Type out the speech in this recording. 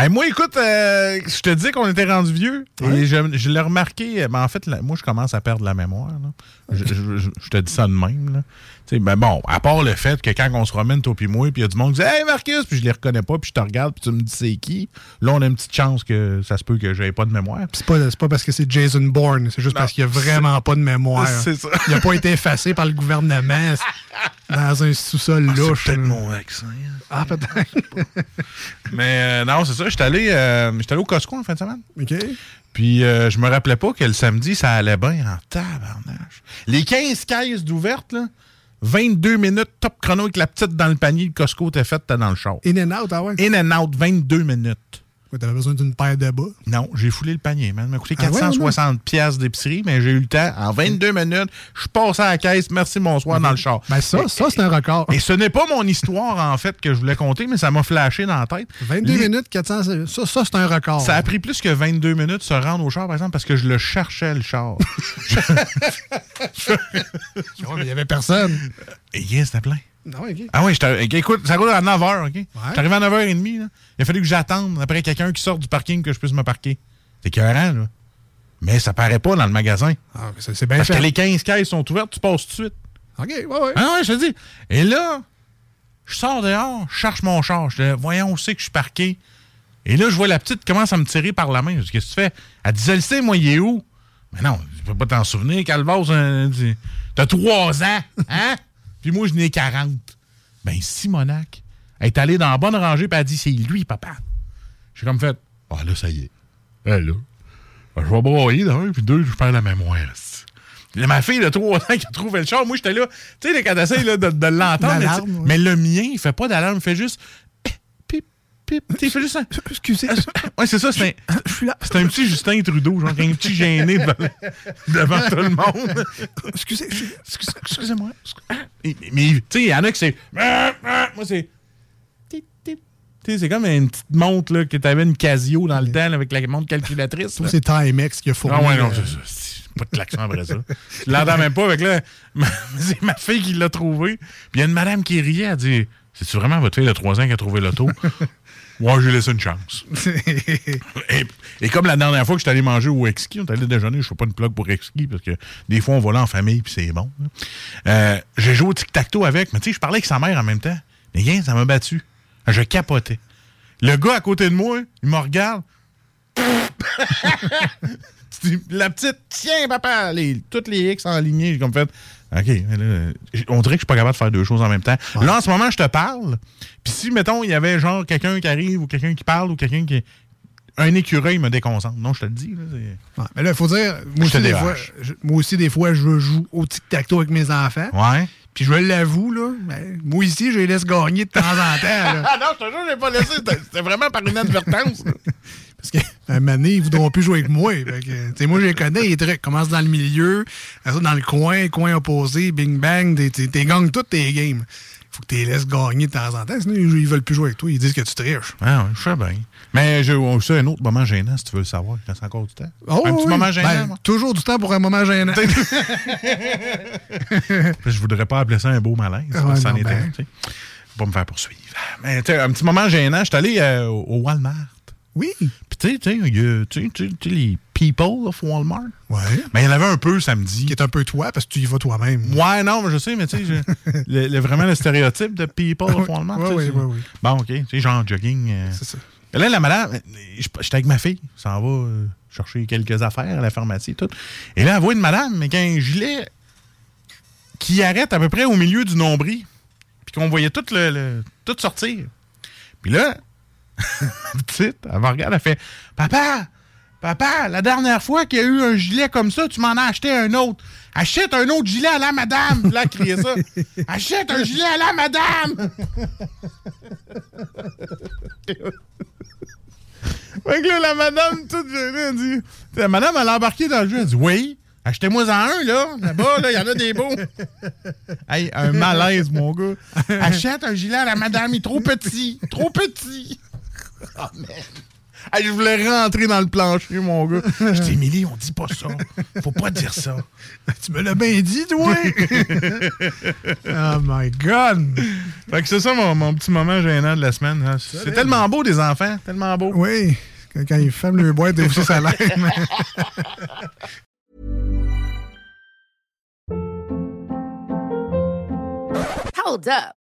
Hey, moi, écoute, euh, je te dis qu'on était rendu vieux. Et je, je l'ai remarqué. euh, ben, en fait, moi, je commence à perdre la mémoire. là. Je, je- je- je te dis ça de même. Là. Ben bon, à part le fait que quand on se promène, toi puis moi, puis il y a du monde qui dit Hey Marcus, puis je les reconnais pas, puis je te regarde, puis tu me dis c'est qui. Là, on a une petite chance que ça se peut que j'aie pas de mémoire. C'est pas, pas parce que c'est Jason Bourne, c'est juste Non, parce qu'il a vraiment pas de mémoire. c'est ça. Il a pas été effacé par le gouvernement dans un sous-sol louche. Peut-être mon accent. Ah, peut-être. Mais euh, non, c'est ça. J'étais allé, euh, allé au Costco en fin de semaine. OK. Puis euh, je me rappelais pas que le samedi, ça allait bien en tabarnage. Les 15 caisses d'ouvertes, là, 22 minutes, top chrono avec la petite dans le panier, le Costco t'es fait, t'es dans le char. In and out, ah ouais. In and out, 22 minutes. T'avais besoin d'une paire de bas? Non, j'ai foulé le panier, man. Ça m'a coûté Ah ouais, 460 pièces d'épicerie, mais j'ai eu le temps. En 22 minutes, je suis passé à la caisse. Merci, bonsoir, dans le char. Ben ça, ça c'est un record. Et ce n'est pas mon histoire, en fait, que je voulais compter, mais ça m'a flashé dans la tête. 22 Les- minutes, 400, ça, ça c'est un record. Ça a pris plus que 22 minutes se rendre au char, par exemple, parce que je le cherchais, le char. Ouais, mais il y avait personne. Et yes, c'était plein. Non, OK. Ah oui, ok, écoute, ça roule à 9h, OK? J'arrive à 9h30, là. Il a fallu que j'attende après quelqu'un qui sort du parking que je puisse me parquer. C'est écœurant, là. Mais ça paraît pas dans le magasin. Ah, mais c'est bien Parce fait. que les 15 caisses sont ouvertes, tu passes tout de suite. OK, ouais, ouais. Ah ouais, je te dis. Et là, je sors dehors, je cherche mon char. Je dis, voyons, où c'est que je suis parqué? Et là, je vois la petite qui commence à me tirer par la main. Je dis, qu'est-ce que tu fais? Elle dit, je le sais, moi, il est où? Mais non, je peux pas t'en souvenir, Calvas. hein, T'as trois ans, hein? Puis moi, je n'ai 40. Ben, Simonac, est allée dans la bonne rangée, puis a dit, c'est lui, papa. J'ai comme fait, ah là, ça y est. Eh là, ben, je vais broyer d'un, puis deux, je perds la mémoire. Là, ma fille de 3 ans qui a trouvé le char, moi j'étais là, tu sais, quand t'essayes là, de, de l'entendre, mais, ouais. mais le mien, il fait pas d'alarme, il fait juste pip, tu il fait juste un. Excusez. Ouais, c'est ça, c'est un, c'est un petit Justin Trudeau, genre un petit gêné devant, devant tout le monde. Excusez, excusez. Excusez- Excusez-moi. Mais tu sais, il y en a qui c'est. Moi, c'est. Tu c'est comme une petite montre là, que t'avais une Casio dans le temps là, avec la montre calculatrice. Là. c'est Timex qui a fourni. Ah ouais, non, euh, c'est ça. Pas de klaxon après ça. Je l'entends même pas avec là. C'est ma fille qui l'a trouvé. Puis il y a une madame qui riait, elle dit C'est-tu vraiment votre fille de 3 ans qui a trouvé l'auto? Moi, j'ai laissé une chance. et, et comme la dernière fois que j'étais allé manger au Exki, on est allé déjeuner, je fais pas une plug pour Exki parce que des fois on va là en famille puis c'est bon. là. Euh, j'ai joué au tic-tac-toe avec, mais tu sais, je parlais avec sa mère en même temps. Mais rien, ça m'a battu. Je capotais. Le gars à côté de moi, il me regarde. Tu dis, La petite, tiens, papa, les, toutes les X enlignées. J'ai comme fait, OK, là, j- on dirait que je suis pas capable de faire deux choses en même temps. Là, en ce moment, je te parle. Puis si, mettons, il y avait genre quelqu'un qui arrive ou quelqu'un qui parle ou quelqu'un qui. Un écureuil me déconcentre. Non, je te le dis. Là, Ouais, mais là, il faut dire, moi aussi, des fois, je, moi aussi, des fois, je joue au tic-tac-toe avec mes enfants. Ouais. Puis je l'avoue, là, moi ici, je les laisse gagner de temps en temps. Ah non, je te jure, je l'ai pas laissé. C'était vraiment par inadvertance. Parce qu'à un moment donné, ils voudront plus jouer avec moi. Que, moi, je les connais, les trucs. Commence dans le milieu, ça, dans le coin, coin opposé, bing bang, t'es- gagnes toutes tes games. Faut que tu les laisses gagner de temps en temps, sinon ils, ils veulent plus jouer avec toi. Ils disent que tu triches. Ah ouais, je sais bien. Mais j'ai aussi un autre moment gênant, si tu veux le savoir. Il reste encore du temps. Oh, un petit moment gênant. Ben, toujours du temps pour un moment gênant. je voudrais pas appeler ça un beau malaise. Ah que non, était ben. tu sais. Pas me faire poursuivre. Mais un petit moment gênant, je suis allé euh, au Walmart. Oui. Puis tu sais, les People of Walmart. Ouais. Mais il y en avait un peu samedi. Qui est un peu toi, parce que tu y vas toi-même. Ouais, non, mais je sais, mais tu sais, vraiment le stéréotype de People of Walmart. C'est- ouais, ouais. Bon, OK, tu sais, genre jogging. euh. C'est ça. Là, la madame, j'étais avec ma fille, s'en va euh, chercher quelques affaires à la pharmacie et tout. Et là, elle voit une madame, mais qui a un gilet qui arrête à peu près au milieu du nombril, puis qu'on voyait tout, le, le- tout sortir. Puis là, petite, elle me regarde, elle fait Papa, papa, la dernière fois qu'il y a eu un gilet comme ça, tu m'en as acheté un autre. Achète un autre gilet à la madame. Puis Là, elle criait ça. Achète un gilet à la madame. Fait que là, la madame, toute gênée, elle dit. La madame, elle a embarqué dans le jeu. Elle dit Oui, achetez-moi-en un, là. Là-bas, là, il y en a des beaux. hey, un malaise, mon gars. Achète un gilet à la madame, il est trop petit. Trop petit. Oh, man. Hey, je voulais rentrer dans le plancher, mon gars. Je dis, Émilie, on dit pas ça. Faut pas dire ça. Tu me l'as bien dit, toi! oh my God! Fait que c'est ça mon, mon petit moment gênant de la semaine. hein. C'est tellement beau, des enfants. Tellement beau. Oui, quand, quand ils ferment le boîte, aussi ça l'aime. Hold up.